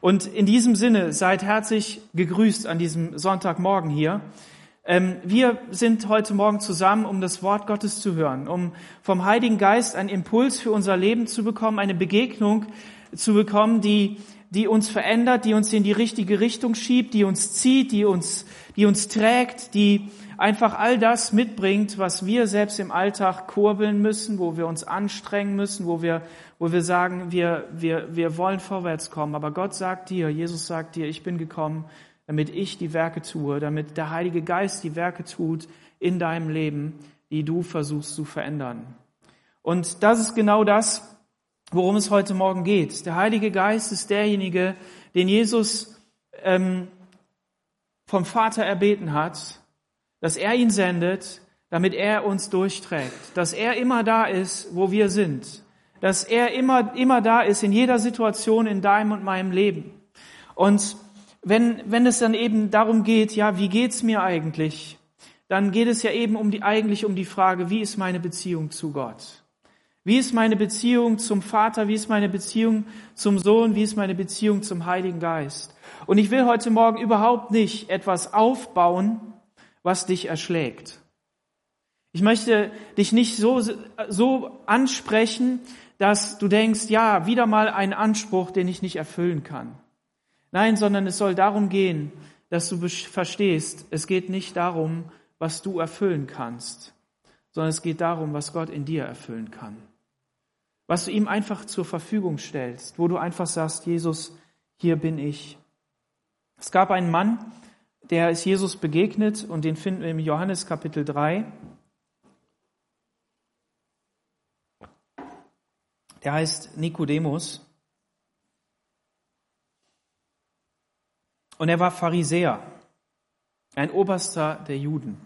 Und in diesem Sinne seid herzlich gegrüßt an diesem Sonntagmorgen hier. Ähm, wir sind heute Morgen zusammen, um das Wort Gottes zu hören, um vom Heiligen Geist einen Impuls für unser Leben zu bekommen, eine Begegnung zu bekommen, die, die uns verändert, die uns in die richtige Richtung schiebt, die uns zieht, die uns, die uns trägt, die einfach all das mitbringt, was wir selbst im Alltag kurbeln müssen, wo wir uns anstrengen müssen, wo wir, wo wir sagen, wir, wir, wir wollen vorwärts kommen. Aber Gott sagt dir, Jesus sagt dir, ich bin gekommen, damit ich die Werke tue, damit der Heilige Geist die Werke tut in deinem Leben, die du versuchst zu verändern. Und das ist genau das, worum es heute Morgen geht. Der Heilige Geist ist derjenige, den Jesus ähm, vom Vater erbeten hat, dass er ihn sendet, damit er uns durchträgt, dass er immer da ist, wo wir sind, dass er immer, immer da ist in jeder Situation in deinem und meinem Leben. Und wenn, wenn es dann eben darum geht, ja, wie geht's mir eigentlich? Dann geht es ja eben um die, eigentlich um die Frage, wie ist meine Beziehung zu Gott? Wie ist meine Beziehung zum Vater? Wie ist meine Beziehung zum Sohn? Wie ist meine Beziehung zum Heiligen Geist? Und ich will heute Morgen überhaupt nicht etwas aufbauen, was dich erschlägt. Ich möchte dich nicht so, so ansprechen, dass du denkst, ja, wieder mal ein Anspruch, den ich nicht erfüllen kann. Nein, sondern es soll darum gehen, dass du verstehst, es geht nicht darum, was du erfüllen kannst, sondern es geht darum, was Gott in dir erfüllen kann. Was du ihm einfach zur Verfügung stellst, wo du einfach sagst, Jesus, hier bin ich. Es gab einen Mann, der ist Jesus begegnet und den finden wir im Johannes Kapitel 3. Der heißt Nikodemus. Und er war Pharisäer, ein Oberster der Juden.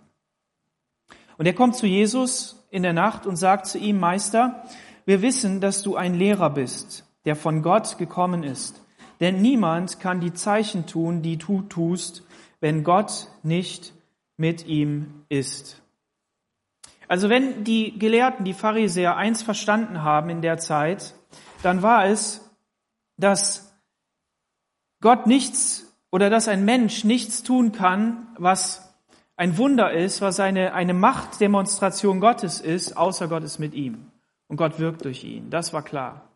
Und er kommt zu Jesus in der Nacht und sagt zu ihm, Meister, wir wissen, dass du ein Lehrer bist, der von Gott gekommen ist. Denn niemand kann die Zeichen tun, die du tust, wenn Gott nicht mit ihm ist. Also wenn die Gelehrten, die Pharisäer eins verstanden haben in der Zeit, dann war es, dass Gott nichts oder dass ein Mensch nichts tun kann, was ein Wunder ist, was eine, eine Machtdemonstration Gottes ist, außer Gott ist mit ihm. Und Gott wirkt durch ihn. Das war klar.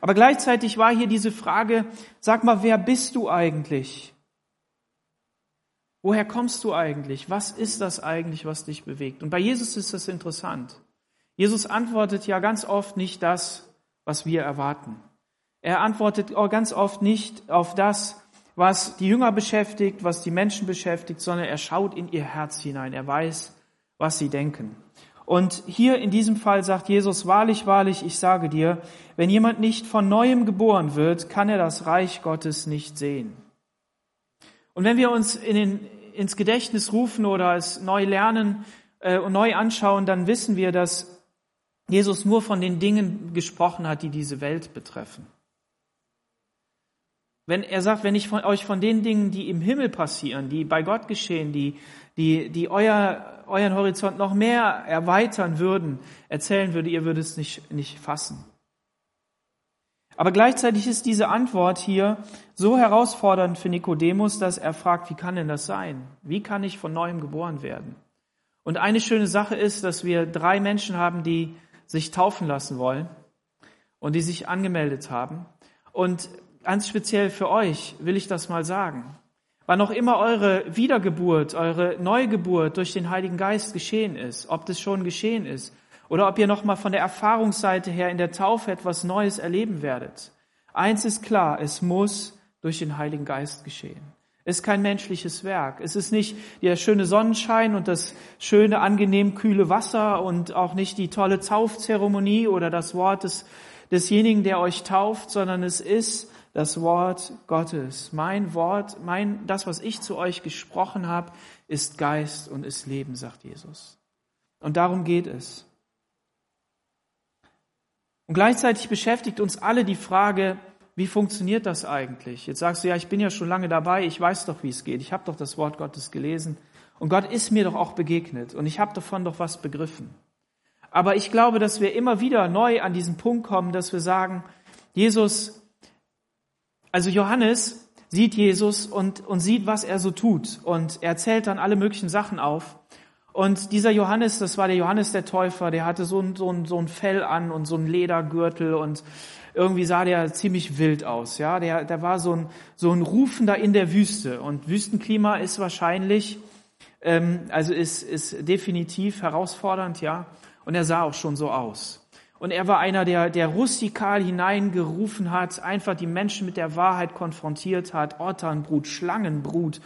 Aber gleichzeitig war hier diese Frage, sag mal, wer bist du eigentlich? Woher kommst du eigentlich? Was ist das eigentlich, was dich bewegt? Und bei Jesus ist das interessant. Jesus antwortet ja ganz oft nicht das, was wir erwarten. Er antwortet ganz oft nicht auf das, was die Jünger beschäftigt, was die Menschen beschäftigt, sondern er schaut in ihr Herz hinein. Er weiß, was sie denken. Und hier in diesem Fall sagt Jesus, wahrlich, wahrlich, ich sage dir, wenn jemand nicht von neuem geboren wird, kann er das Reich Gottes nicht sehen. Und wenn wir uns in den, ins Gedächtnis rufen oder es neu lernen äh, und neu anschauen, dann wissen wir, dass Jesus nur von den Dingen gesprochen hat, die diese Welt betreffen. Wenn er sagt, wenn ich von euch von den Dingen, die im Himmel passieren, die bei Gott geschehen, die, die, die euer, euren Horizont noch mehr erweitern würden, erzählen würde, ihr würdet es nicht, nicht fassen. Aber gleichzeitig ist diese Antwort hier so herausfordernd für Nikodemus, dass er fragt, wie kann denn das sein? Wie kann ich von neuem geboren werden? Und eine schöne Sache ist, dass wir drei Menschen haben, die sich taufen lassen wollen und die sich angemeldet haben. Und ganz speziell für euch will ich das mal sagen. Wann auch immer eure Wiedergeburt, eure Neugeburt durch den Heiligen Geist geschehen ist, ob das schon geschehen ist oder ob ihr nochmal von der Erfahrungsseite her in der Taufe etwas Neues erleben werdet. Eins ist klar, es muss durch den Heiligen Geist geschehen. Es ist kein menschliches Werk. Es ist nicht der schöne Sonnenschein und das schöne, angenehm kühle Wasser und auch nicht die tolle Taufzeremonie oder das Wort des, desjenigen, der euch tauft, sondern es ist das Wort Gottes. Mein Wort, mein, das, was ich zu euch gesprochen habe, ist Geist und ist Leben, sagt Jesus. Und darum geht es. Und gleichzeitig beschäftigt uns alle die Frage, wie funktioniert das eigentlich? Jetzt sagst du, ja, ich bin ja schon lange dabei, ich weiß doch, wie es geht, ich habe doch das Wort Gottes gelesen und Gott ist mir doch auch begegnet und ich habe davon doch was begriffen. Aber ich glaube, dass wir immer wieder neu an diesen Punkt kommen, dass wir sagen, Jesus, Also Johannes sieht Jesus und, und sieht, was er so tut. Und er zählt dann alle möglichen Sachen auf. Und dieser Johannes, das war der Johannes der Täufer, der hatte so ein, so ein, so ein Fell an und so ein Ledergürtel und irgendwie sah der ziemlich wild aus. Ja, der, der war so ein, so ein Rufender in der Wüste. Und Wüstenklima ist wahrscheinlich, ähm, also ist, ist definitiv herausfordernd, ja. Und er sah auch schon so aus. Und er war einer, der, der rustikal hineingerufen hat, einfach die Menschen mit der Wahrheit konfrontiert hat. Otternbrut, Schlangenbrut.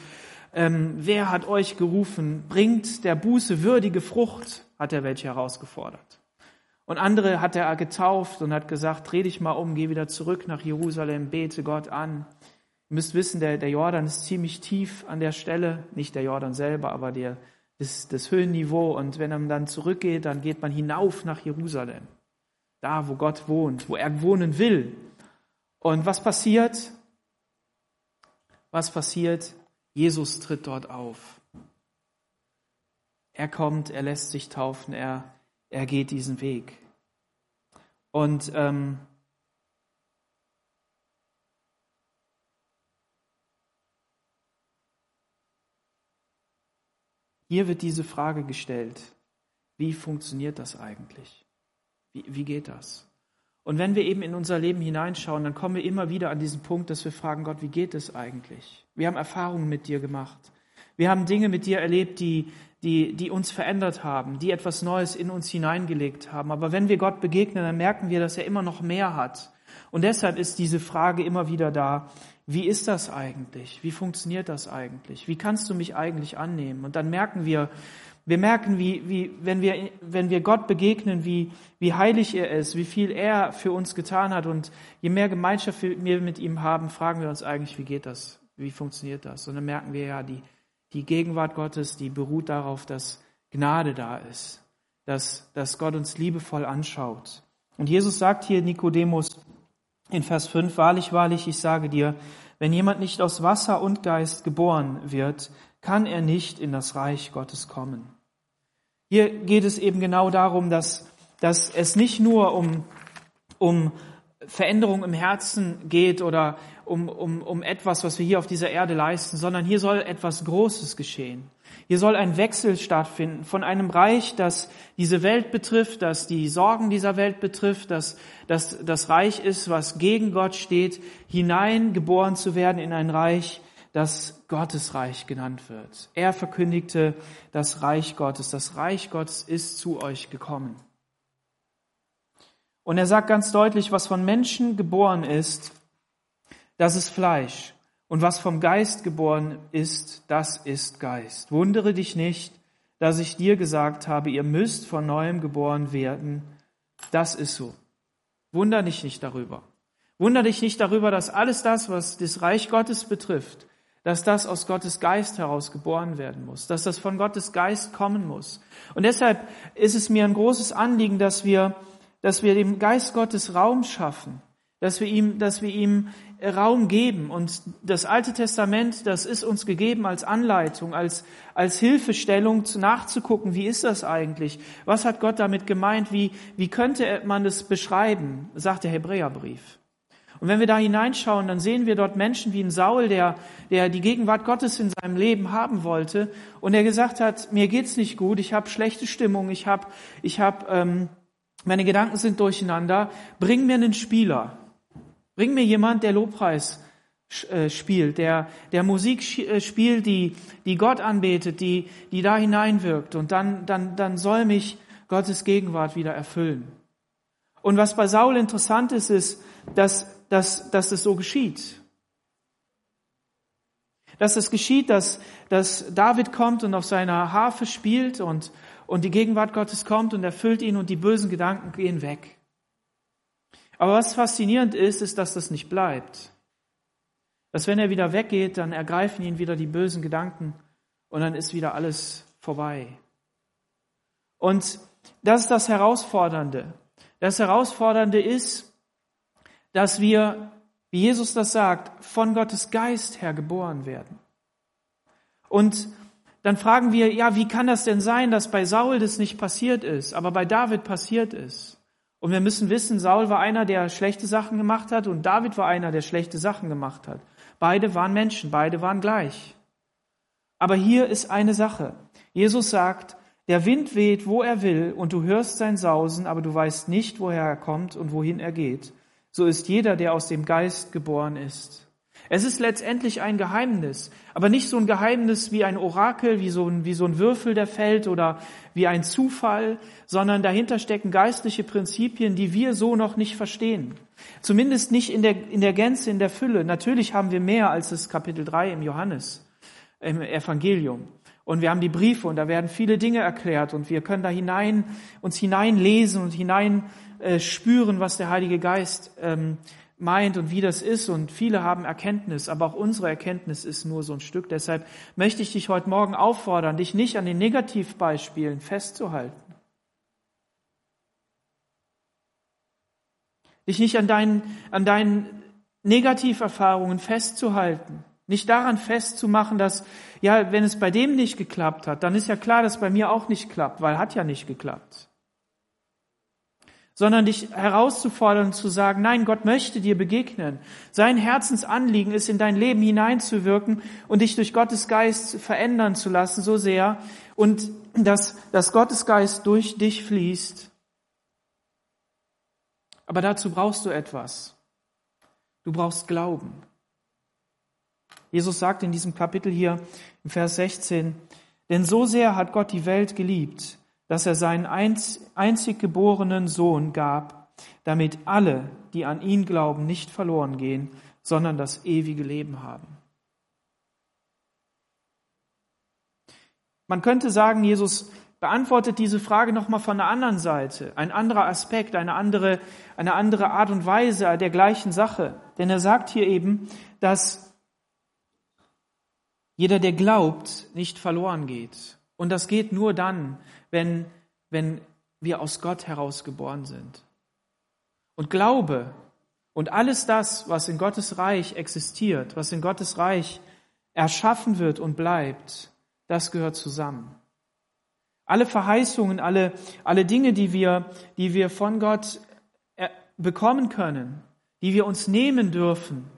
Ähm, wer hat euch gerufen? Bringt der Buße würdige Frucht, hat er welche herausgefordert. Und andere hat er getauft und hat gesagt, dreh dich mal um, geh wieder zurück nach Jerusalem, bete Gott an. Ihr müsst wissen, der, der Jordan ist ziemlich tief an der Stelle, nicht der Jordan selber, aber der, das, das Höhenniveau. Und wenn man dann zurückgeht, dann geht man hinauf nach Jerusalem da wo Gott wohnt, wo er wohnen will. Und was passiert? Was passiert? Jesus tritt dort auf. Er kommt, er lässt sich taufen, er, er geht diesen Weg. Und ähm, hier wird diese Frage gestellt, wie funktioniert das eigentlich? Wie, wie geht das? Und wenn wir eben in unser Leben hineinschauen, dann kommen wir immer wieder an diesen Punkt, dass wir fragen, Gott, wie geht es eigentlich? Wir haben Erfahrungen mit dir gemacht. Wir haben Dinge mit dir erlebt, die, die, die uns verändert haben, die etwas Neues in uns hineingelegt haben. Aber wenn wir Gott begegnen, dann merken wir, dass er immer noch mehr hat. Und deshalb ist diese Frage immer wieder da, wie ist das eigentlich? Wie funktioniert das eigentlich? Wie kannst du mich eigentlich annehmen? Und dann merken wir, wir merken, wie, wie, wenn, wir, wenn wir Gott begegnen, wie, wie heilig er ist, wie viel er für uns getan hat. Und je mehr Gemeinschaft wir mit ihm haben, fragen wir uns eigentlich, wie geht das? Wie funktioniert das? Und dann merken wir ja, die, die Gegenwart Gottes, die beruht darauf, dass Gnade da ist, dass, dass Gott uns liebevoll anschaut. Und Jesus sagt hier Nikodemus in Vers 5, wahrlich, wahrlich, ich sage dir, wenn jemand nicht aus Wasser und Geist geboren wird, kann er nicht in das Reich Gottes kommen. Hier geht es eben genau darum, dass, dass es nicht nur um, um Veränderung im Herzen geht oder um, um, um etwas, was wir hier auf dieser Erde leisten, sondern hier soll etwas Großes geschehen. Hier soll ein Wechsel stattfinden von einem Reich, das diese Welt betrifft, das die Sorgen dieser Welt betrifft, das, das das Reich ist, was gegen Gott steht, hineingeboren zu werden in ein Reich, das Gottesreich genannt wird. Er verkündigte das Reich Gottes. Das Reich Gottes ist zu euch gekommen. Und er sagt ganz deutlich, was von Menschen geboren ist, das ist Fleisch. Und was vom Geist geboren ist, das ist Geist. Wundere dich nicht, dass ich dir gesagt habe, ihr müsst von neuem geboren werden. Das ist so. Wunder dich nicht darüber. Wunder dich nicht darüber, dass alles das, was das Reich Gottes betrifft, dass das aus Gottes Geist heraus geboren werden muss, dass das von Gottes Geist kommen muss. Und deshalb ist es mir ein großes Anliegen, dass wir, dass wir dem Geist Gottes Raum schaffen, dass wir ihm, dass wir ihm Raum geben. Und das Alte Testament, das ist uns gegeben als Anleitung, als, als Hilfestellung nachzugucken, wie ist das eigentlich? Was hat Gott damit gemeint? Wie, wie könnte man das beschreiben? Sagt der Hebräerbrief. Und wenn wir da hineinschauen, dann sehen wir dort Menschen wie ein Saul, der, der die Gegenwart Gottes in seinem Leben haben wollte und der gesagt hat, mir geht's nicht gut, ich habe schlechte Stimmung, ich habe, ich hab, ähm, meine Gedanken sind durcheinander. Bring mir einen Spieler, bring mir jemand, der Lobpreis äh, spielt, der, der Musik äh, spielt, die, die Gott anbetet, die, die da hineinwirkt. Und dann, dann, dann soll mich Gottes Gegenwart wieder erfüllen. Und was bei Saul interessant ist, ist, dass dass, dass es so geschieht. Dass es geschieht, dass, dass David kommt und auf seiner Harfe spielt und, und die Gegenwart Gottes kommt und erfüllt ihn und die bösen Gedanken gehen weg. Aber was faszinierend ist, ist, dass das nicht bleibt. Dass wenn er wieder weggeht, dann ergreifen ihn wieder die bösen Gedanken und dann ist wieder alles vorbei. Und das ist das Herausfordernde. Das Herausfordernde ist, dass wir, wie Jesus das sagt, von Gottes Geist her geboren werden. Und dann fragen wir, ja, wie kann das denn sein, dass bei Saul das nicht passiert ist, aber bei David passiert ist? Und wir müssen wissen, Saul war einer, der schlechte Sachen gemacht hat und David war einer, der schlechte Sachen gemacht hat. Beide waren Menschen, beide waren gleich. Aber hier ist eine Sache. Jesus sagt, der Wind weht, wo er will, und du hörst sein Sausen, aber du weißt nicht, woher er kommt und wohin er geht. So ist jeder, der aus dem Geist geboren ist. Es ist letztendlich ein Geheimnis, aber nicht so ein Geheimnis wie ein Orakel, wie so ein, wie so ein Würfel, der fällt oder wie ein Zufall, sondern dahinter stecken geistliche Prinzipien, die wir so noch nicht verstehen. Zumindest nicht in der, in der Gänze, in der Fülle. Natürlich haben wir mehr als das Kapitel 3 im Johannes, im Evangelium. Und wir haben die Briefe und da werden viele Dinge erklärt und wir können da hinein, uns hineinlesen und hinein äh, spüren, was der Heilige Geist ähm, meint und wie das ist. Und viele haben Erkenntnis, aber auch unsere Erkenntnis ist nur so ein Stück. Deshalb möchte ich dich heute Morgen auffordern, dich nicht an den Negativbeispielen festzuhalten. Dich nicht an deinen, an deinen Negativerfahrungen festzuhalten. Nicht daran festzumachen, dass, ja, wenn es bei dem nicht geklappt hat, dann ist ja klar, dass bei mir auch nicht klappt, weil hat ja nicht geklappt sondern dich herauszufordern und zu sagen, nein, Gott möchte dir begegnen. Sein Herzensanliegen ist, in dein Leben hineinzuwirken und dich durch Gottes Geist verändern zu lassen, so sehr, und dass, dass Gottes Geist durch dich fließt. Aber dazu brauchst du etwas. Du brauchst Glauben. Jesus sagt in diesem Kapitel hier im Vers 16, denn so sehr hat Gott die Welt geliebt, dass er seinen einzig geborenen Sohn gab, damit alle, die an ihn glauben, nicht verloren gehen, sondern das ewige Leben haben. Man könnte sagen, Jesus beantwortet diese Frage nochmal von der anderen Seite, ein anderer Aspekt, eine andere, eine andere Art und Weise der gleichen Sache. Denn er sagt hier eben, dass jeder, der glaubt, nicht verloren geht. Und das geht nur dann, wenn, wenn wir aus Gott heraus geboren sind. Und Glaube und alles das, was in Gottes Reich existiert, was in Gottes Reich erschaffen wird und bleibt, das gehört zusammen. Alle Verheißungen, alle, alle Dinge, die wir, die wir von Gott äh, bekommen können, die wir uns nehmen dürfen,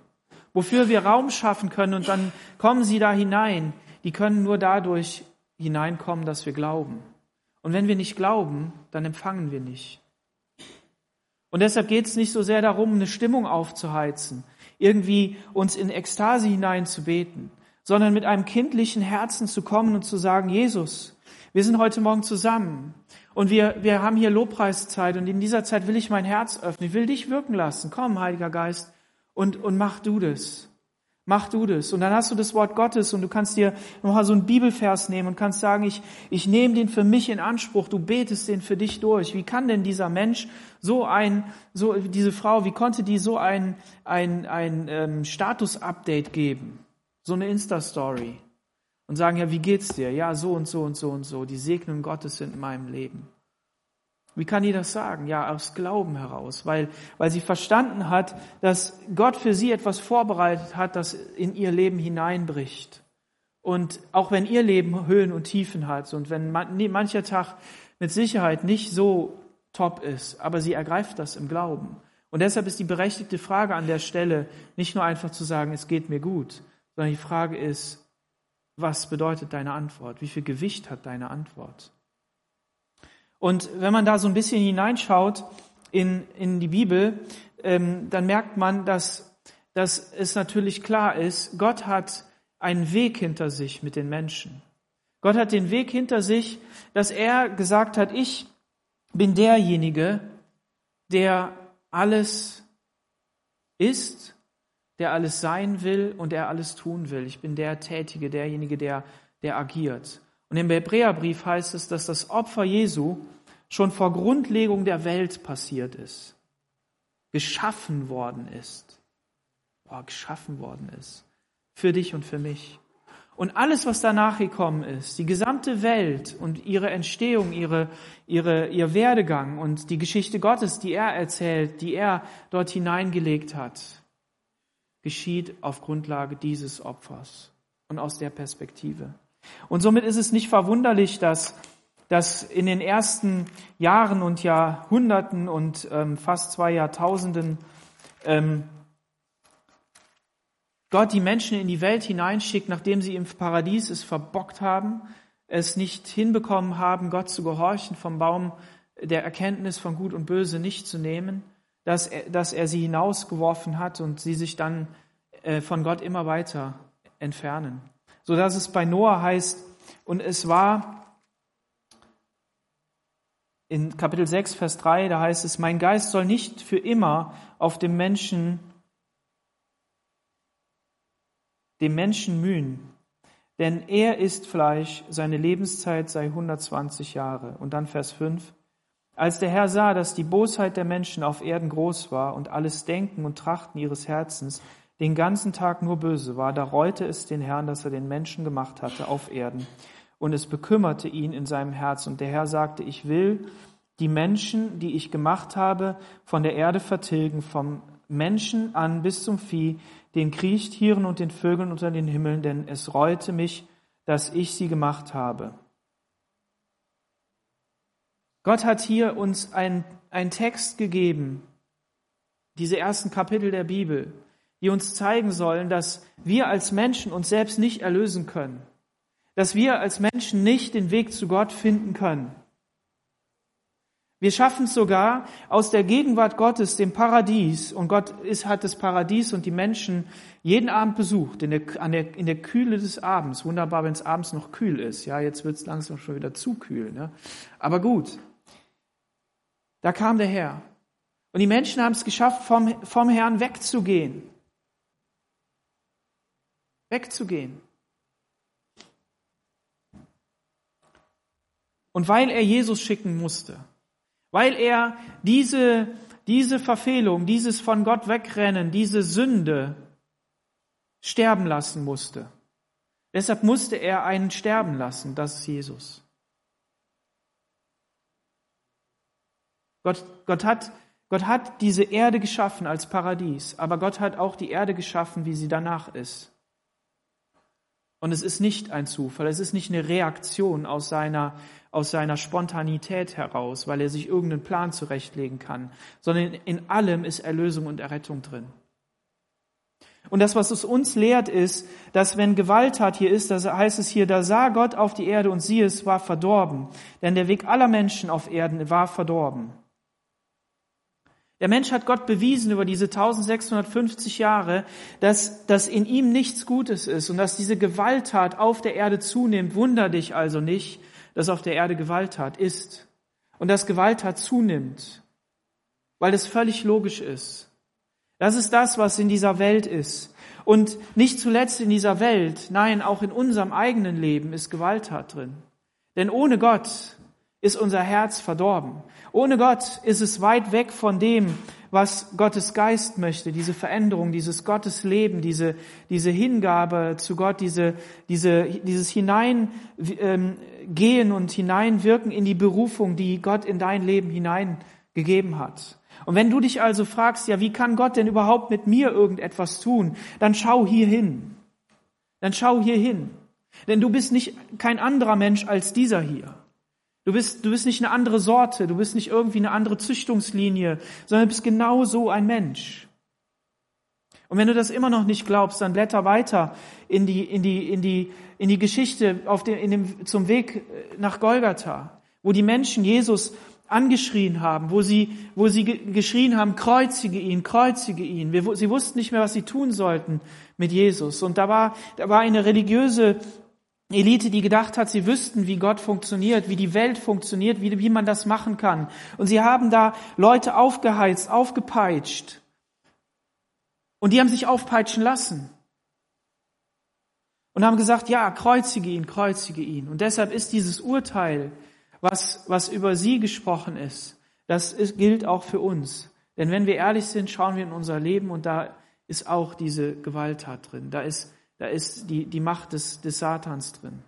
wofür wir Raum schaffen können und dann kommen sie da hinein, die können nur dadurch hineinkommen, dass wir glauben. Und wenn wir nicht glauben, dann empfangen wir nicht. Und deshalb geht es nicht so sehr darum, eine Stimmung aufzuheizen, irgendwie uns in Ekstase hineinzubeten, sondern mit einem kindlichen Herzen zu kommen und zu sagen, Jesus, wir sind heute Morgen zusammen und wir, wir haben hier Lobpreiszeit und in dieser Zeit will ich mein Herz öffnen, ich will dich wirken lassen. Komm, Heiliger Geist, und, und mach du das. Mach du das. Und dann hast du das Wort Gottes und du kannst dir nochmal so einen Bibelvers nehmen und kannst sagen, ich, ich nehme den für mich in Anspruch, du betest den für dich durch. Wie kann denn dieser Mensch so ein, so, diese Frau, wie konnte die so ein, ein, ein ähm, Status-Update geben? So eine Insta-Story. Und sagen, ja, wie geht's dir? Ja, so und so und so und so. Die Segnungen Gottes sind in meinem Leben. Wie kann die das sagen? Ja, aus Glauben heraus, weil, weil sie verstanden hat, dass Gott für sie etwas vorbereitet hat, das in ihr Leben hineinbricht. Und auch wenn ihr Leben Höhen und Tiefen hat und wenn mancher Tag mit Sicherheit nicht so top ist, aber sie ergreift das im Glauben. Und deshalb ist die berechtigte Frage an der Stelle nicht nur einfach zu sagen, es geht mir gut, sondern die Frage ist, was bedeutet deine Antwort? Wie viel Gewicht hat deine Antwort? Und wenn man da so ein bisschen hineinschaut in, in die Bibel, ähm, dann merkt man, dass, dass es natürlich klar ist, Gott hat einen Weg hinter sich mit den Menschen. Gott hat den Weg hinter sich, dass er gesagt hat, ich bin derjenige, der alles ist, der alles sein will und der alles tun will. Ich bin der Tätige, derjenige, der, der agiert. Und im Hebräerbrief heißt es, dass das Opfer Jesu schon vor Grundlegung der Welt passiert ist, geschaffen worden ist. Boah, geschaffen worden ist. Für dich und für mich. Und alles, was danach gekommen ist, die gesamte Welt und ihre Entstehung, ihre, ihre, ihr Werdegang und die Geschichte Gottes, die er erzählt, die er dort hineingelegt hat, geschieht auf Grundlage dieses Opfers und aus der Perspektive. Und somit ist es nicht verwunderlich, dass dass in den ersten Jahren und Jahrhunderten und ähm, fast zwei Jahrtausenden ähm, Gott die Menschen in die Welt hineinschickt, nachdem sie im Paradies es verbockt haben, es nicht hinbekommen haben, Gott zu gehorchen, vom Baum der Erkenntnis von Gut und Böse nicht zu nehmen, dass er, dass er sie hinausgeworfen hat und sie sich dann äh, von Gott immer weiter entfernen. So dass es bei Noah heißt, und es war in Kapitel 6, Vers 3, da heißt es, mein Geist soll nicht für immer auf dem Menschen, dem Menschen mühen, denn er ist Fleisch, seine Lebenszeit sei 120 Jahre. Und dann Vers 5, als der Herr sah, dass die Bosheit der Menschen auf Erden groß war und alles Denken und Trachten ihres Herzens den ganzen Tag nur böse war, da reute es den Herrn, dass er den Menschen gemacht hatte auf Erden. Und es bekümmerte ihn in seinem Herz. Und der Herr sagte, ich will die Menschen, die ich gemacht habe, von der Erde vertilgen, vom Menschen an bis zum Vieh, den Kriechtieren und den Vögeln unter den Himmeln, denn es reute mich, dass ich sie gemacht habe. Gott hat hier uns einen Text gegeben, diese ersten Kapitel der Bibel, die uns zeigen sollen, dass wir als Menschen uns selbst nicht erlösen können, dass wir als Menschen nicht den Weg zu Gott finden können. Wir schaffen es sogar aus der Gegenwart Gottes, dem Paradies, und Gott ist, hat das Paradies und die Menschen jeden Abend besucht, in der, der, in der Kühle des Abends. Wunderbar, wenn es abends noch kühl ist. Ja, jetzt wird es langsam schon wieder zu kühl. Ne? Aber gut, da kam der Herr. Und die Menschen haben es geschafft, vom, vom Herrn wegzugehen. Wegzugehen. Und weil er Jesus schicken musste, weil er diese, diese Verfehlung, dieses von Gott wegrennen, diese Sünde sterben lassen musste. Deshalb musste er einen sterben lassen, das ist Jesus. Gott, Gott, hat, Gott hat diese Erde geschaffen als Paradies, aber Gott hat auch die Erde geschaffen, wie sie danach ist. Und es ist nicht ein Zufall, es ist nicht eine Reaktion aus seiner, aus seiner Spontanität heraus, weil er sich irgendeinen Plan zurechtlegen kann, sondern in allem ist Erlösung und Errettung drin. Und das, was es uns lehrt, ist, dass wenn Gewalttat hier ist, da heißt es hier, da sah Gott auf die Erde und siehe, es war verdorben. Denn der Weg aller Menschen auf Erden war verdorben. Der Mensch hat Gott bewiesen über diese 1650 Jahre, dass, dass in ihm nichts Gutes ist und dass diese Gewalttat auf der Erde zunimmt. Wunder dich also nicht, dass auf der Erde Gewalttat ist und dass Gewalttat zunimmt, weil es völlig logisch ist. Das ist das, was in dieser Welt ist. Und nicht zuletzt in dieser Welt, nein, auch in unserem eigenen Leben ist Gewalttat drin. Denn ohne Gott ist unser Herz verdorben. Ohne Gott ist es weit weg von dem, was Gottes Geist möchte, diese Veränderung, dieses Gottesleben, diese, diese Hingabe zu Gott, diese, diese, dieses Hineingehen ähm, und Hineinwirken in die Berufung, die Gott in dein Leben hineingegeben hat. Und wenn du dich also fragst, ja, wie kann Gott denn überhaupt mit mir irgendetwas tun, dann schau hier hin. Dann schau hier hin. Denn du bist nicht kein anderer Mensch als dieser hier. Du bist, du bist nicht eine andere Sorte, du bist nicht irgendwie eine andere Züchtungslinie, sondern du bist genau so ein Mensch. Und wenn du das immer noch nicht glaubst, dann blätter weiter in die, in die, in die, in die Geschichte auf dem, in dem, zum Weg nach Golgatha, wo die Menschen Jesus angeschrien haben, wo sie, wo sie geschrien haben, kreuzige ihn, kreuzige ihn. Sie wussten nicht mehr, was sie tun sollten mit Jesus. Und da war, da war eine religiöse Elite, die gedacht hat, sie wüssten, wie Gott funktioniert, wie die Welt funktioniert, wie, wie man das machen kann. Und sie haben da Leute aufgeheizt, aufgepeitscht. Und die haben sich aufpeitschen lassen. Und haben gesagt, ja, kreuzige ihn, kreuzige ihn. Und deshalb ist dieses Urteil, was, was über sie gesprochen ist, das ist, gilt auch für uns. Denn wenn wir ehrlich sind, schauen wir in unser Leben und da ist auch diese Gewalttat drin. Da ist da ist die, die Macht des, des Satans drin.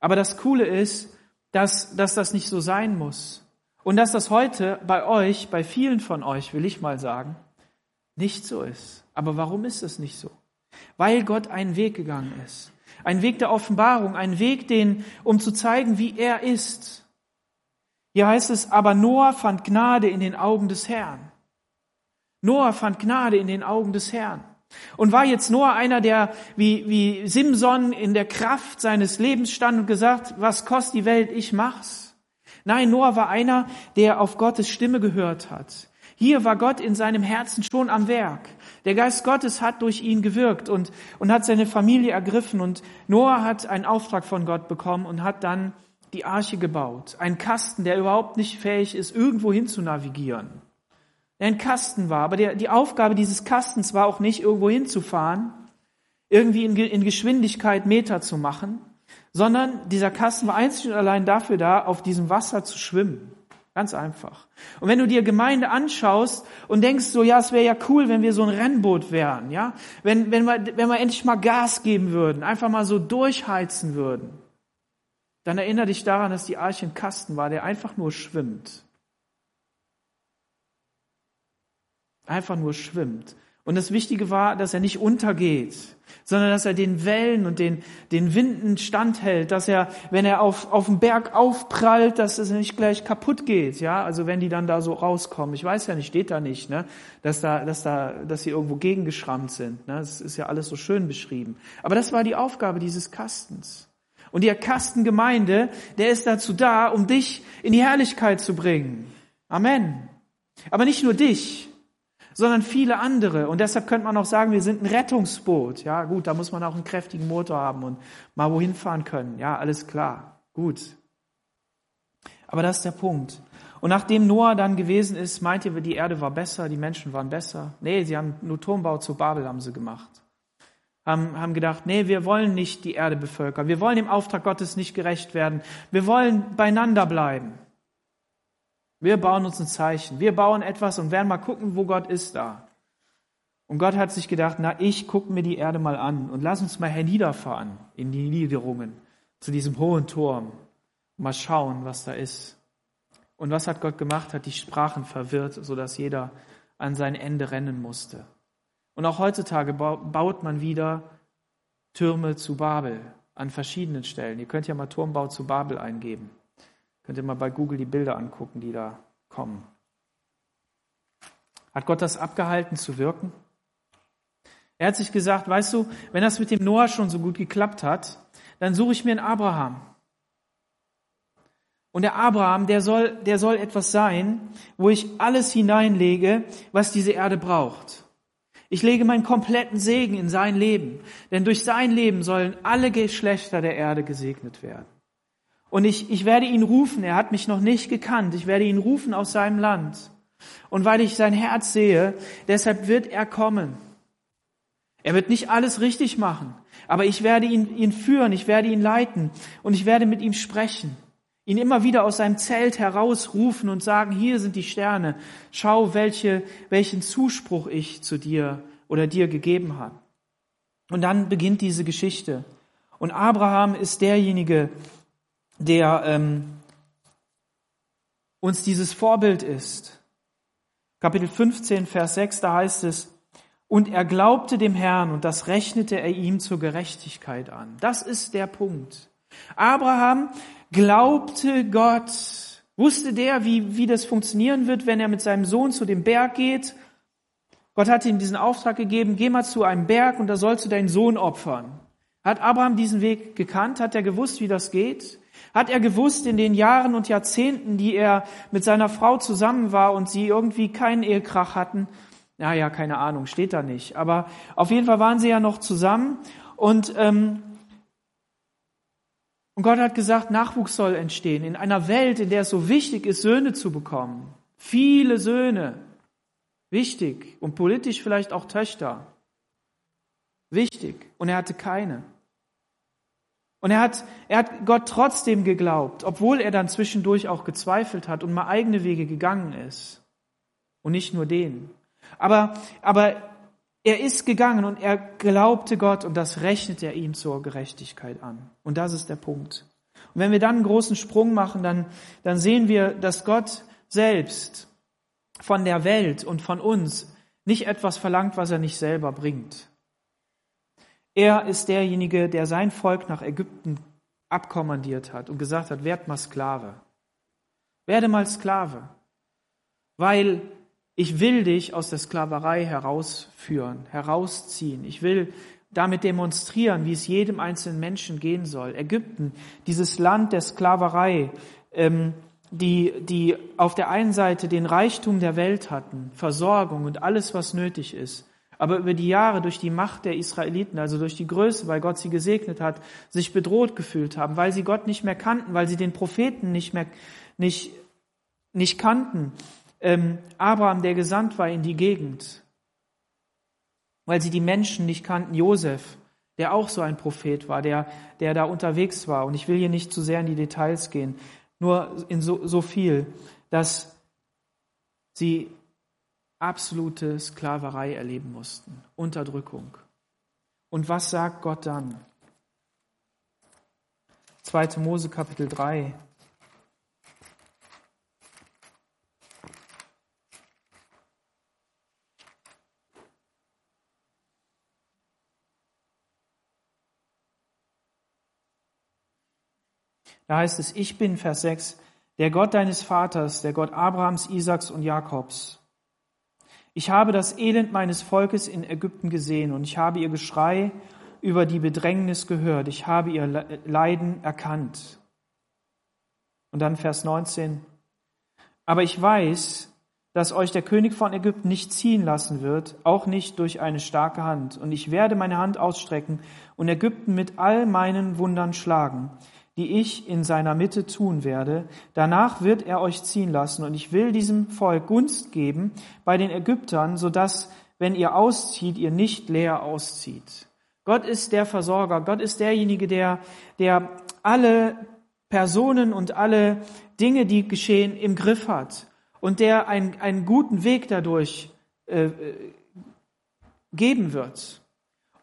Aber das Coole ist, dass, dass das nicht so sein muss. Und dass das heute bei euch, bei vielen von euch, will ich mal sagen, nicht so ist. Aber warum ist es nicht so? Weil Gott einen Weg gegangen ist. Ein Weg der Offenbarung, ein Weg, den, um zu zeigen, wie er ist. Hier heißt es, aber Noah fand Gnade in den Augen des Herrn. Noah fand Gnade in den Augen des Herrn. Und war jetzt Noah einer, der wie, wie Simson in der Kraft seines Lebens stand und gesagt, was kostet die Welt, ich mach's. Nein, Noah war einer, der auf Gottes Stimme gehört hat. Hier war Gott in seinem Herzen schon am Werk. Der Geist Gottes hat durch ihn gewirkt und, und hat seine Familie ergriffen. Und Noah hat einen Auftrag von Gott bekommen und hat dann die Arche gebaut. Ein Kasten, der überhaupt nicht fähig ist, irgendwo hin zu navigieren. Ein Kasten war. Aber der, die Aufgabe dieses Kastens war auch nicht, irgendwo hinzufahren, irgendwie in, in Geschwindigkeit Meter zu machen, sondern dieser Kasten war einzig und allein dafür da, auf diesem Wasser zu schwimmen. Ganz einfach. Und wenn du dir Gemeinde anschaust und denkst so, ja, es wäre ja cool, wenn wir so ein Rennboot wären, ja, wenn, wenn wir, wenn wir endlich mal Gas geben würden, einfach mal so durchheizen würden, dann erinnere dich daran, dass die Arche ein Kasten war, der einfach nur schwimmt. Einfach nur schwimmt. Und das Wichtige war, dass er nicht untergeht, sondern dass er den Wellen und den, den Winden standhält, dass er, wenn er auf, auf den Berg aufprallt, dass es nicht gleich kaputt geht, ja, also wenn die dann da so rauskommen. Ich weiß ja nicht, steht da nicht, ne, dass da, dass da, dass sie irgendwo gegengeschrammt sind, ne, das ist ja alles so schön beschrieben. Aber das war die Aufgabe dieses Kastens. Und der Kastengemeinde, der ist dazu da, um dich in die Herrlichkeit zu bringen. Amen. Aber nicht nur dich, sondern viele andere. Und deshalb könnte man auch sagen, wir sind ein Rettungsboot. Ja, gut, da muss man auch einen kräftigen Motor haben und mal wohin fahren können. Ja, alles klar. Gut. Aber das ist der Punkt. Und nachdem Noah dann gewesen ist, meint ihr, die Erde war besser, die Menschen waren besser? Nee, sie haben nur Turmbau zu Babel haben sie gemacht. Haben, haben gedacht, nee, wir wollen nicht die Erde bevölkern. Wir wollen dem Auftrag Gottes nicht gerecht werden. Wir wollen beieinander bleiben. Wir bauen uns ein Zeichen. Wir bauen etwas und werden mal gucken, wo Gott ist da. Und Gott hat sich gedacht, na, ich gucke mir die Erde mal an und lass uns mal herniederfahren in die Niederungen zu diesem hohen Turm. Mal schauen, was da ist. Und was hat Gott gemacht? Hat die Sprachen verwirrt, sodass jeder an sein Ende rennen musste. Und auch heutzutage baut man wieder Türme zu Babel an verschiedenen Stellen. Ihr könnt ja mal Turmbau zu Babel eingeben. Könnt ihr mal bei Google die Bilder angucken, die da kommen. Hat Gott das abgehalten zu wirken? Er hat sich gesagt, weißt du, wenn das mit dem Noah schon so gut geklappt hat, dann suche ich mir einen Abraham. Und der Abraham, der soll, der soll etwas sein, wo ich alles hineinlege, was diese Erde braucht. Ich lege meinen kompletten Segen in sein Leben, denn durch sein Leben sollen alle Geschlechter der Erde gesegnet werden. Und ich, ich werde ihn rufen, er hat mich noch nicht gekannt, ich werde ihn rufen aus seinem Land. Und weil ich sein Herz sehe, deshalb wird er kommen. Er wird nicht alles richtig machen, aber ich werde ihn, ihn führen, ich werde ihn leiten und ich werde mit ihm sprechen. Ihn immer wieder aus seinem Zelt herausrufen und sagen, hier sind die Sterne, schau, welche, welchen Zuspruch ich zu dir oder dir gegeben habe. Und dann beginnt diese Geschichte. Und Abraham ist derjenige, der ähm, uns dieses Vorbild ist. Kapitel 15, Vers 6, da heißt es, und er glaubte dem Herrn und das rechnete er ihm zur Gerechtigkeit an. Das ist der Punkt. Abraham glaubte Gott. Wusste der, wie, wie das funktionieren wird, wenn er mit seinem Sohn zu dem Berg geht? Gott hat ihm diesen Auftrag gegeben, geh mal zu einem Berg und da sollst du deinen Sohn opfern. Hat Abraham diesen Weg gekannt? Hat er gewusst, wie das geht? Hat er gewusst in den Jahren und Jahrzehnten, die er mit seiner Frau zusammen war und sie irgendwie keinen Ehekrach hatten? Naja, keine Ahnung, steht da nicht. Aber auf jeden Fall waren sie ja noch zusammen und, ähm, und Gott hat gesagt, Nachwuchs soll entstehen in einer Welt, in der es so wichtig ist, Söhne zu bekommen. Viele Söhne. Wichtig. Und politisch vielleicht auch Töchter. Wichtig. Und er hatte keine. Und er hat, er hat Gott trotzdem geglaubt, obwohl er dann zwischendurch auch gezweifelt hat und mal eigene Wege gegangen ist. Und nicht nur den. Aber, aber er ist gegangen und er glaubte Gott und das rechnet er ihm zur Gerechtigkeit an. Und das ist der Punkt. Und wenn wir dann einen großen Sprung machen, dann, dann sehen wir, dass Gott selbst von der Welt und von uns nicht etwas verlangt, was er nicht selber bringt. Er ist derjenige, der sein Volk nach Ägypten abkommandiert hat und gesagt hat, werd mal Sklave. Werde mal Sklave, weil ich will dich aus der Sklaverei herausführen, herausziehen. Ich will damit demonstrieren, wie es jedem einzelnen Menschen gehen soll. Ägypten, dieses Land der Sklaverei, ähm, die, die auf der einen Seite den Reichtum der Welt hatten, Versorgung und alles, was nötig ist, aber über die Jahre durch die Macht der Israeliten, also durch die Größe, weil Gott sie gesegnet hat, sich bedroht gefühlt haben, weil sie Gott nicht mehr kannten, weil sie den Propheten nicht mehr nicht, nicht kannten. Ähm, Abraham, der gesandt war in die Gegend, weil sie die Menschen nicht kannten. Josef, der auch so ein Prophet war, der, der da unterwegs war. Und ich will hier nicht zu sehr in die Details gehen, nur in so, so viel, dass sie absolute Sklaverei erleben mussten, Unterdrückung. Und was sagt Gott dann? 2. Mose Kapitel 3. Da heißt es, ich bin, Vers 6, der Gott deines Vaters, der Gott Abrahams, Isaaks und Jakobs. Ich habe das Elend meines Volkes in Ägypten gesehen und ich habe ihr Geschrei über die Bedrängnis gehört. Ich habe ihr Leiden erkannt. Und dann Vers 19. Aber ich weiß, dass euch der König von Ägypten nicht ziehen lassen wird, auch nicht durch eine starke Hand. Und ich werde meine Hand ausstrecken und Ägypten mit all meinen Wundern schlagen die ich in seiner Mitte tun werde. Danach wird er euch ziehen lassen und ich will diesem Volk Gunst geben bei den Ägyptern, so dass, wenn ihr auszieht, ihr nicht leer auszieht. Gott ist der Versorger. Gott ist derjenige, der, der alle Personen und alle Dinge, die geschehen, im Griff hat und der einen, einen guten Weg dadurch äh, äh geben wird.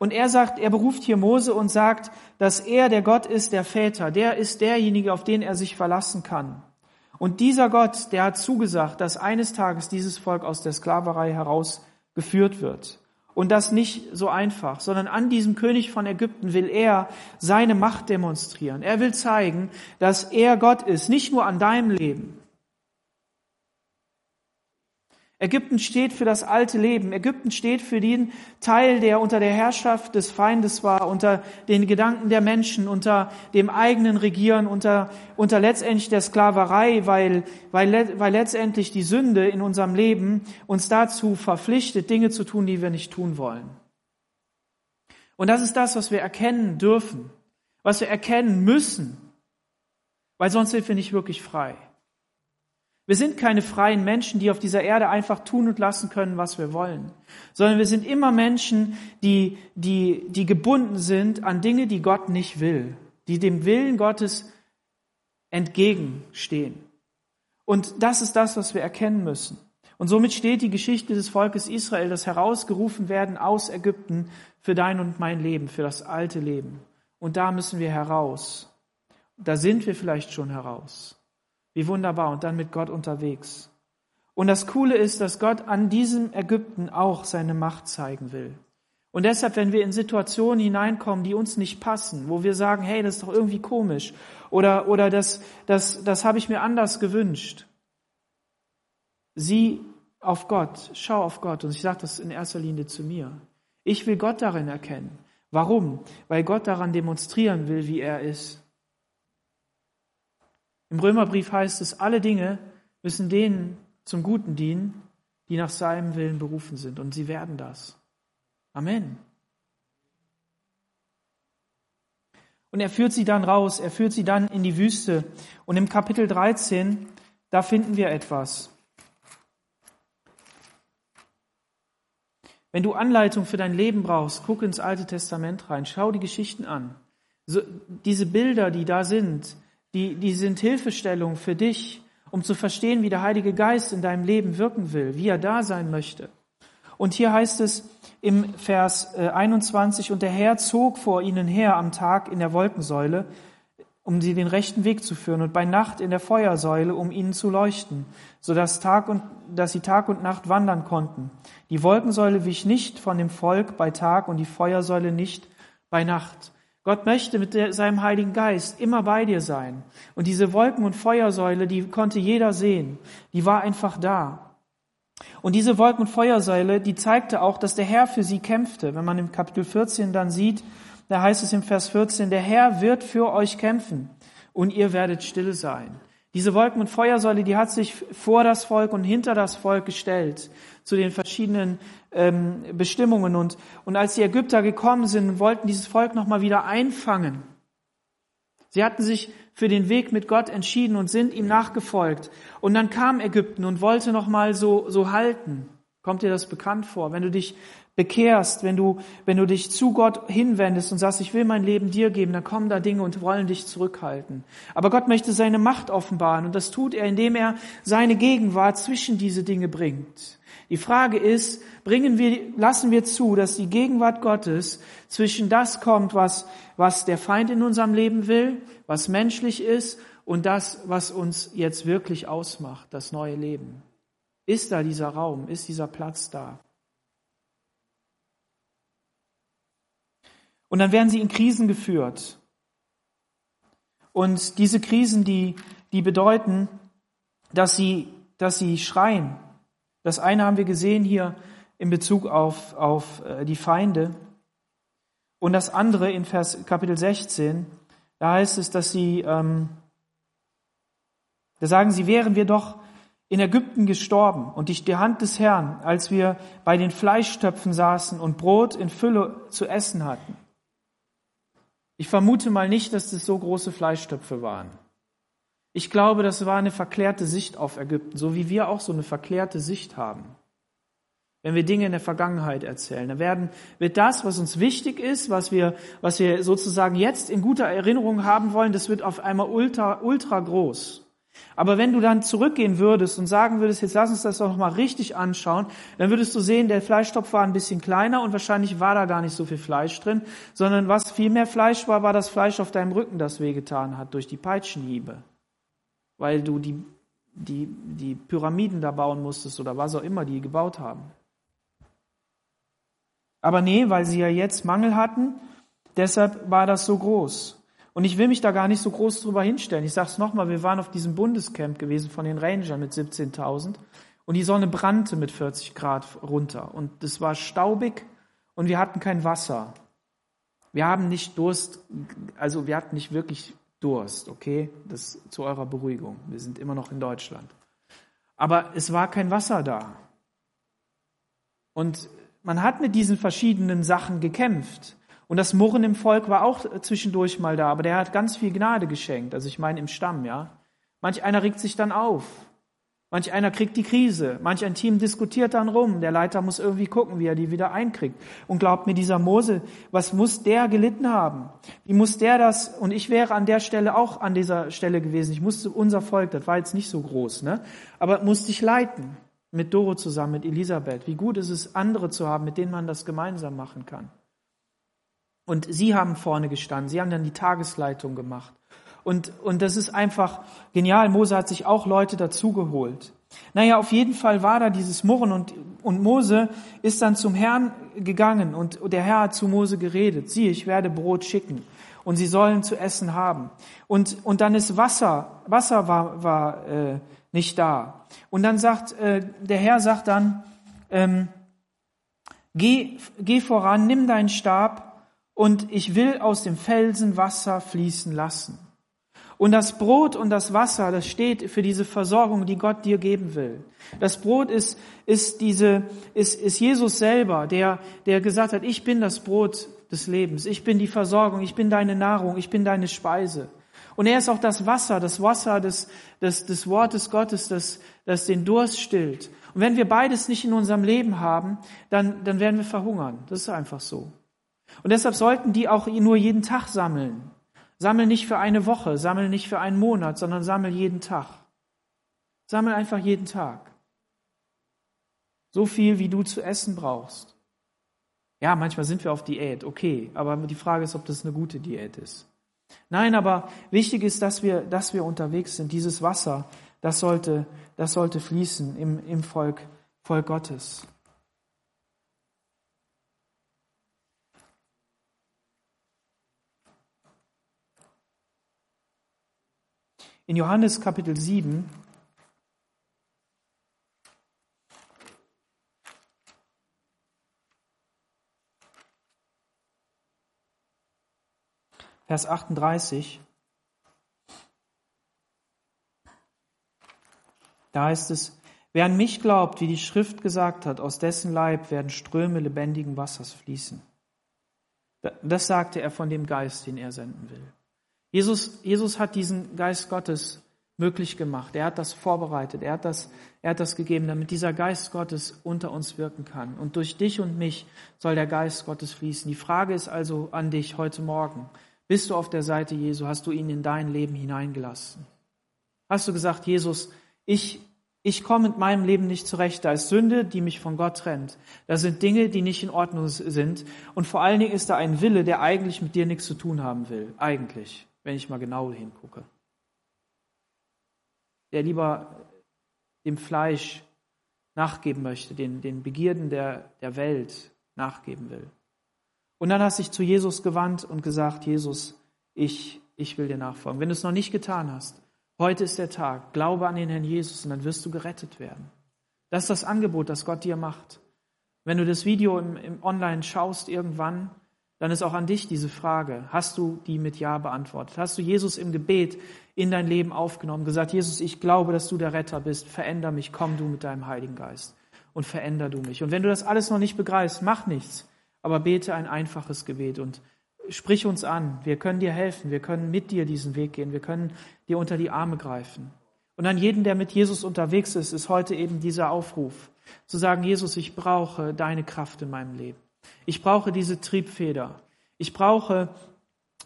Und er sagt, er beruft hier Mose und sagt, dass er der Gott ist der Väter, der ist derjenige, auf den er sich verlassen kann. Und dieser Gott, der hat zugesagt, dass eines Tages dieses Volk aus der Sklaverei herausgeführt wird. Und das nicht so einfach, sondern an diesem König von Ägypten will er seine Macht demonstrieren. Er will zeigen, dass er Gott ist, nicht nur an deinem Leben, Ägypten steht für das alte Leben. Ägypten steht für den Teil, der unter der Herrschaft des Feindes war, unter den Gedanken der Menschen, unter dem eigenen Regieren, unter, unter letztendlich der Sklaverei, weil, weil, weil letztendlich die Sünde in unserem Leben uns dazu verpflichtet, Dinge zu tun, die wir nicht tun wollen. Und das ist das, was wir erkennen dürfen, was wir erkennen müssen, weil sonst sind wir nicht wirklich frei. Wir sind keine freien Menschen, die auf dieser Erde einfach tun und lassen können, was wir wollen, sondern wir sind immer Menschen, die, die, die gebunden sind an Dinge, die Gott nicht will, die dem Willen Gottes entgegenstehen. Und das ist das, was wir erkennen müssen. Und somit steht die Geschichte des Volkes Israel, das herausgerufen werden aus Ägypten für dein und mein Leben, für das alte Leben. Und da müssen wir heraus. Da sind wir vielleicht schon heraus. Wie wunderbar und dann mit Gott unterwegs. Und das Coole ist, dass Gott an diesem Ägypten auch seine Macht zeigen will. Und deshalb, wenn wir in Situationen hineinkommen, die uns nicht passen, wo wir sagen, hey, das ist doch irgendwie komisch oder, oder das, das, das habe ich mir anders gewünscht, sieh auf Gott, schau auf Gott. Und ich sage das in erster Linie zu mir. Ich will Gott darin erkennen. Warum? Weil Gott daran demonstrieren will, wie er ist. Im Römerbrief heißt es, alle Dinge müssen denen zum Guten dienen, die nach seinem Willen berufen sind. Und sie werden das. Amen. Und er führt sie dann raus, er führt sie dann in die Wüste. Und im Kapitel 13, da finden wir etwas. Wenn du Anleitung für dein Leben brauchst, guck ins Alte Testament rein, schau die Geschichten an. So, diese Bilder, die da sind, die, die sind Hilfestellung für dich, um zu verstehen, wie der Heilige Geist in deinem Leben wirken will, wie er da sein möchte. Und hier heißt es im Vers 21, äh, und der Herr zog vor ihnen her am Tag in der Wolkensäule, um sie den rechten Weg zu führen, und bei Nacht in der Feuersäule, um ihnen zu leuchten, so dass, Tag und, dass sie Tag und Nacht wandern konnten. Die Wolkensäule wich nicht von dem Volk bei Tag und die Feuersäule nicht bei Nacht. Gott möchte mit seinem Heiligen Geist immer bei dir sein. Und diese Wolken- und Feuersäule, die konnte jeder sehen. Die war einfach da. Und diese Wolken- und Feuersäule, die zeigte auch, dass der Herr für sie kämpfte. Wenn man im Kapitel 14 dann sieht, da heißt es im Vers 14, der Herr wird für euch kämpfen und ihr werdet still sein. Diese Wolken- und Feuersäule, die hat sich vor das Volk und hinter das Volk gestellt zu den verschiedenen ähm, Bestimmungen. Und, und als die Ägypter gekommen sind, wollten dieses Volk nochmal wieder einfangen. Sie hatten sich für den Weg mit Gott entschieden und sind ihm nachgefolgt. Und dann kam Ägypten und wollte nochmal so, so halten. Kommt dir das bekannt vor? Wenn du dich bekehrst, wenn du, wenn du dich zu Gott hinwendest und sagst, ich will mein Leben dir geben, dann kommen da Dinge und wollen dich zurückhalten. Aber Gott möchte seine Macht offenbaren und das tut er, indem er seine Gegenwart zwischen diese Dinge bringt. Die Frage ist, bringen wir, lassen wir zu, dass die Gegenwart Gottes zwischen das kommt, was, was der Feind in unserem Leben will, was menschlich ist und das, was uns jetzt wirklich ausmacht, das neue Leben. Ist da dieser Raum? Ist dieser Platz da? Und dann werden sie in Krisen geführt. Und diese Krisen, die, die bedeuten, dass sie, dass sie schreien. Das eine haben wir gesehen hier in Bezug auf, auf äh, die Feinde. Und das andere in Vers Kapitel 16, da heißt es, dass sie, ähm, da sagen sie, wären wir doch in Ägypten gestorben und durch die Hand des Herrn, als wir bei den Fleischtöpfen saßen und Brot in Fülle zu essen hatten. Ich vermute mal nicht, dass das so große Fleischtöpfe waren. Ich glaube, das war eine verklärte Sicht auf Ägypten, so wie wir auch so eine verklärte Sicht haben. Wenn wir Dinge in der Vergangenheit erzählen, dann werden, wird das, was uns wichtig ist, was wir, was wir sozusagen jetzt in guter Erinnerung haben wollen, das wird auf einmal ultra, ultra groß. Aber wenn du dann zurückgehen würdest und sagen würdest, jetzt lass uns das doch nochmal richtig anschauen, dann würdest du sehen, der Fleischtopf war ein bisschen kleiner und wahrscheinlich war da gar nicht so viel Fleisch drin, sondern was viel mehr Fleisch war, war das Fleisch auf deinem Rücken, das wehgetan hat durch die Peitschenhiebe. Weil du die, die, die Pyramiden da bauen musstest oder was auch immer die gebaut haben. Aber nee, weil sie ja jetzt Mangel hatten, deshalb war das so groß. Und ich will mich da gar nicht so groß drüber hinstellen. Ich sage es nochmal, wir waren auf diesem Bundescamp gewesen von den Rangern mit 17.000 und die Sonne brannte mit 40 Grad runter und es war staubig und wir hatten kein Wasser. Wir haben nicht Durst, also wir hatten nicht wirklich Durst, okay? Das zu eurer Beruhigung. Wir sind immer noch in Deutschland. Aber es war kein Wasser da. Und man hat mit diesen verschiedenen Sachen gekämpft. Und das Murren im Volk war auch zwischendurch mal da, aber der hat ganz viel Gnade geschenkt. Also ich meine im Stamm, ja. Manch einer regt sich dann auf. Manch einer kriegt die Krise. Manch ein Team diskutiert dann rum. Der Leiter muss irgendwie gucken, wie er die wieder einkriegt. Und glaubt mir, dieser Mose, was muss der gelitten haben? Wie muss der das? Und ich wäre an der Stelle auch an dieser Stelle gewesen. Ich musste unser Volk, das war jetzt nicht so groß, ne? Aber musste ich leiten. Mit Doro zusammen, mit Elisabeth. Wie gut ist es, andere zu haben, mit denen man das gemeinsam machen kann. Und sie haben vorne gestanden, sie haben dann die Tagesleitung gemacht. Und, und das ist einfach genial. Mose hat sich auch Leute dazugeholt. Naja, auf jeden Fall war da dieses Murren und, und Mose ist dann zum Herrn gegangen und der Herr hat zu Mose geredet. Siehe, ich werde Brot schicken und sie sollen zu essen haben. Und, und dann ist Wasser, Wasser war, war äh, nicht da. Und dann sagt, äh, der Herr sagt dann, ähm, geh, geh voran, nimm deinen Stab und ich will aus dem Felsen Wasser fließen lassen. Und das Brot und das Wasser, das steht für diese Versorgung, die Gott dir geben will. Das Brot ist, ist diese, ist, ist Jesus selber, der, der gesagt hat, ich bin das Brot des Lebens. Ich bin die Versorgung. Ich bin deine Nahrung. Ich bin deine Speise. Und er ist auch das Wasser, das Wasser des, des, des Wortes Gottes, das, das den Durst stillt. Und wenn wir beides nicht in unserem Leben haben, dann, dann werden wir verhungern. Das ist einfach so. Und deshalb sollten die auch nur jeden Tag sammeln. Sammel nicht für eine Woche, sammel nicht für einen Monat, sondern sammel jeden Tag. Sammel einfach jeden Tag. So viel, wie du zu essen brauchst. Ja, manchmal sind wir auf Diät, okay, aber die Frage ist, ob das eine gute Diät ist. Nein, aber wichtig ist, dass wir, dass wir unterwegs sind. Dieses Wasser, das sollte, das sollte fließen im, im Volk, Volk Gottes. In Johannes Kapitel 7, Vers 38, da heißt es, wer an mich glaubt, wie die Schrift gesagt hat, aus dessen Leib werden Ströme lebendigen Wassers fließen. Das sagte er von dem Geist, den er senden will. Jesus, Jesus hat diesen Geist Gottes möglich gemacht. Er hat das vorbereitet. Er hat das, er hat das gegeben, damit dieser Geist Gottes unter uns wirken kann. Und durch dich und mich soll der Geist Gottes fließen. Die Frage ist also an dich heute Morgen. Bist du auf der Seite Jesu? Hast du ihn in dein Leben hineingelassen? Hast du gesagt, Jesus, ich ich komme mit meinem Leben nicht zurecht. Da ist Sünde, die mich von Gott trennt. Da sind Dinge, die nicht in Ordnung sind. Und vor allen Dingen ist da ein Wille, der eigentlich mit dir nichts zu tun haben will. Eigentlich, wenn ich mal genau hingucke. Der lieber dem Fleisch nachgeben möchte, den, den Begierden der, der Welt nachgeben will. Und dann hast du dich zu Jesus gewandt und gesagt, Jesus, ich, ich will dir nachfolgen. Wenn du es noch nicht getan hast, Heute ist der Tag. Glaube an den Herrn Jesus und dann wirst du gerettet werden. Das ist das Angebot, das Gott dir macht. Wenn du das Video im, im Online schaust irgendwann, dann ist auch an dich diese Frage. Hast du die mit Ja beantwortet? Hast du Jesus im Gebet in dein Leben aufgenommen, gesagt, Jesus, ich glaube, dass du der Retter bist. Veränder mich, komm du mit deinem Heiligen Geist und veränder du mich. Und wenn du das alles noch nicht begreifst, mach nichts, aber bete ein einfaches Gebet und sprich uns an. Wir können dir helfen. Wir können mit dir diesen Weg gehen. Wir können dir unter die Arme greifen. Und an jeden, der mit Jesus unterwegs ist, ist heute eben dieser Aufruf, zu sagen, Jesus, ich brauche deine Kraft in meinem Leben. Ich brauche diese Triebfeder. Ich brauche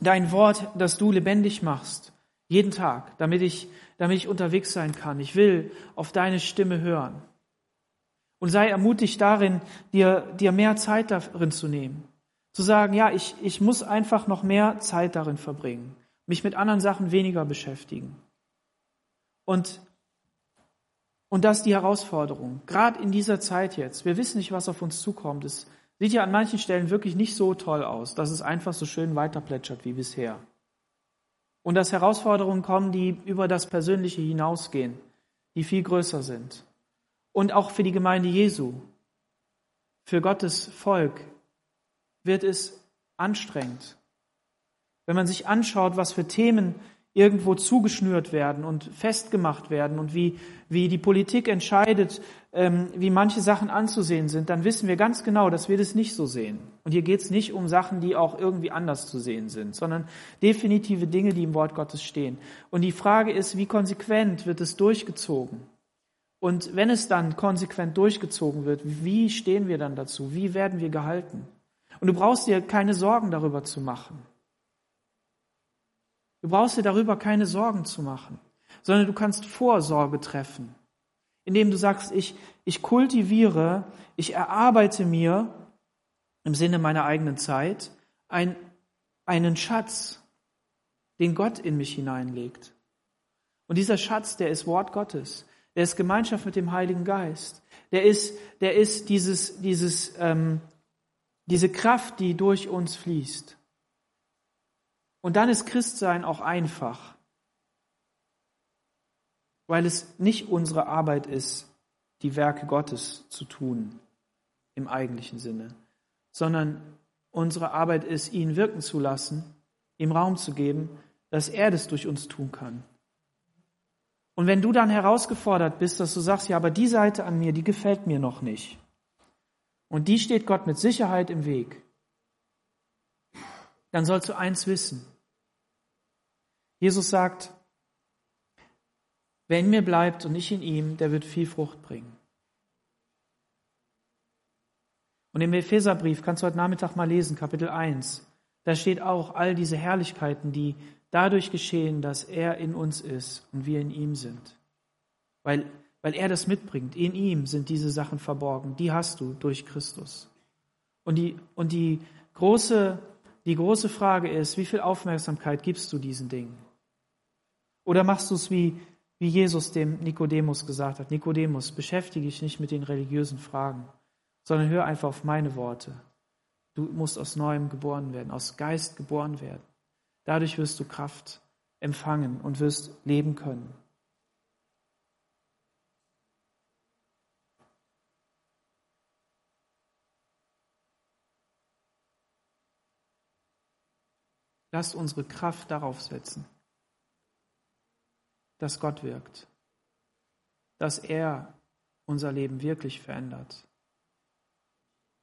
dein Wort, das du lebendig machst, jeden Tag, damit ich, damit ich unterwegs sein kann. Ich will auf deine Stimme hören. Und sei ermutigt darin, dir, dir mehr Zeit darin zu nehmen. Zu sagen, ja, ich, ich muss einfach noch mehr Zeit darin verbringen, mich mit anderen Sachen weniger beschäftigen. Und, und das ist die Herausforderung. Gerade in dieser Zeit jetzt. Wir wissen nicht, was auf uns zukommt. Es sieht ja an manchen Stellen wirklich nicht so toll aus, dass es einfach so schön weiterplätschert wie bisher. Und dass Herausforderungen kommen, die über das Persönliche hinausgehen, die viel größer sind. Und auch für die Gemeinde Jesu, für Gottes Volk wird es anstrengend. Wenn man sich anschaut, was für Themen irgendwo zugeschnürt werden und festgemacht werden und wie, wie die Politik entscheidet, ähm, wie manche Sachen anzusehen sind, dann wissen wir ganz genau, dass wir das nicht so sehen. Und hier geht es nicht um Sachen, die auch irgendwie anders zu sehen sind, sondern definitive Dinge, die im Wort Gottes stehen. Und die Frage ist, wie konsequent wird es durchgezogen? Und wenn es dann konsequent durchgezogen wird, wie stehen wir dann dazu? Wie werden wir gehalten? Und du brauchst dir keine Sorgen darüber zu machen. Du brauchst dir darüber keine Sorgen zu machen, sondern du kannst Vorsorge treffen, indem du sagst, ich, ich kultiviere, ich erarbeite mir im Sinne meiner eigenen Zeit ein, einen Schatz, den Gott in mich hineinlegt. Und dieser Schatz, der ist Wort Gottes, der ist Gemeinschaft mit dem Heiligen Geist, der ist, der ist dieses, dieses ähm, diese Kraft, die durch uns fließt. Und dann ist Christsein auch einfach, weil es nicht unsere Arbeit ist, die Werke Gottes zu tun im eigentlichen Sinne, sondern unsere Arbeit ist, ihn wirken zu lassen, ihm Raum zu geben, dass er das durch uns tun kann. Und wenn du dann herausgefordert bist, dass du sagst, ja, aber die Seite an mir, die gefällt mir noch nicht, und die steht Gott mit Sicherheit im Weg, dann sollst du eins wissen. Jesus sagt, wer in mir bleibt und ich in ihm, der wird viel Frucht bringen. Und im Epheserbrief kannst du heute Nachmittag mal lesen, Kapitel 1. Da steht auch all diese Herrlichkeiten, die dadurch geschehen, dass er in uns ist und wir in ihm sind. Weil weil er das mitbringt. In ihm sind diese Sachen verborgen. Die hast du durch Christus. Und die, und die große, die große Frage ist, wie viel Aufmerksamkeit gibst du diesen Dingen? Oder machst du es wie, wie Jesus dem Nikodemus gesagt hat, Nikodemus, beschäftige dich nicht mit den religiösen Fragen, sondern hör einfach auf meine Worte. Du musst aus Neuem geboren werden, aus Geist geboren werden. Dadurch wirst du Kraft empfangen und wirst leben können. Lass unsere Kraft darauf setzen, dass Gott wirkt, dass er unser Leben wirklich verändert,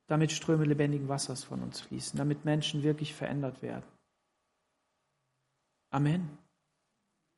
damit Ströme lebendigen Wassers von uns fließen, damit Menschen wirklich verändert werden. Amen.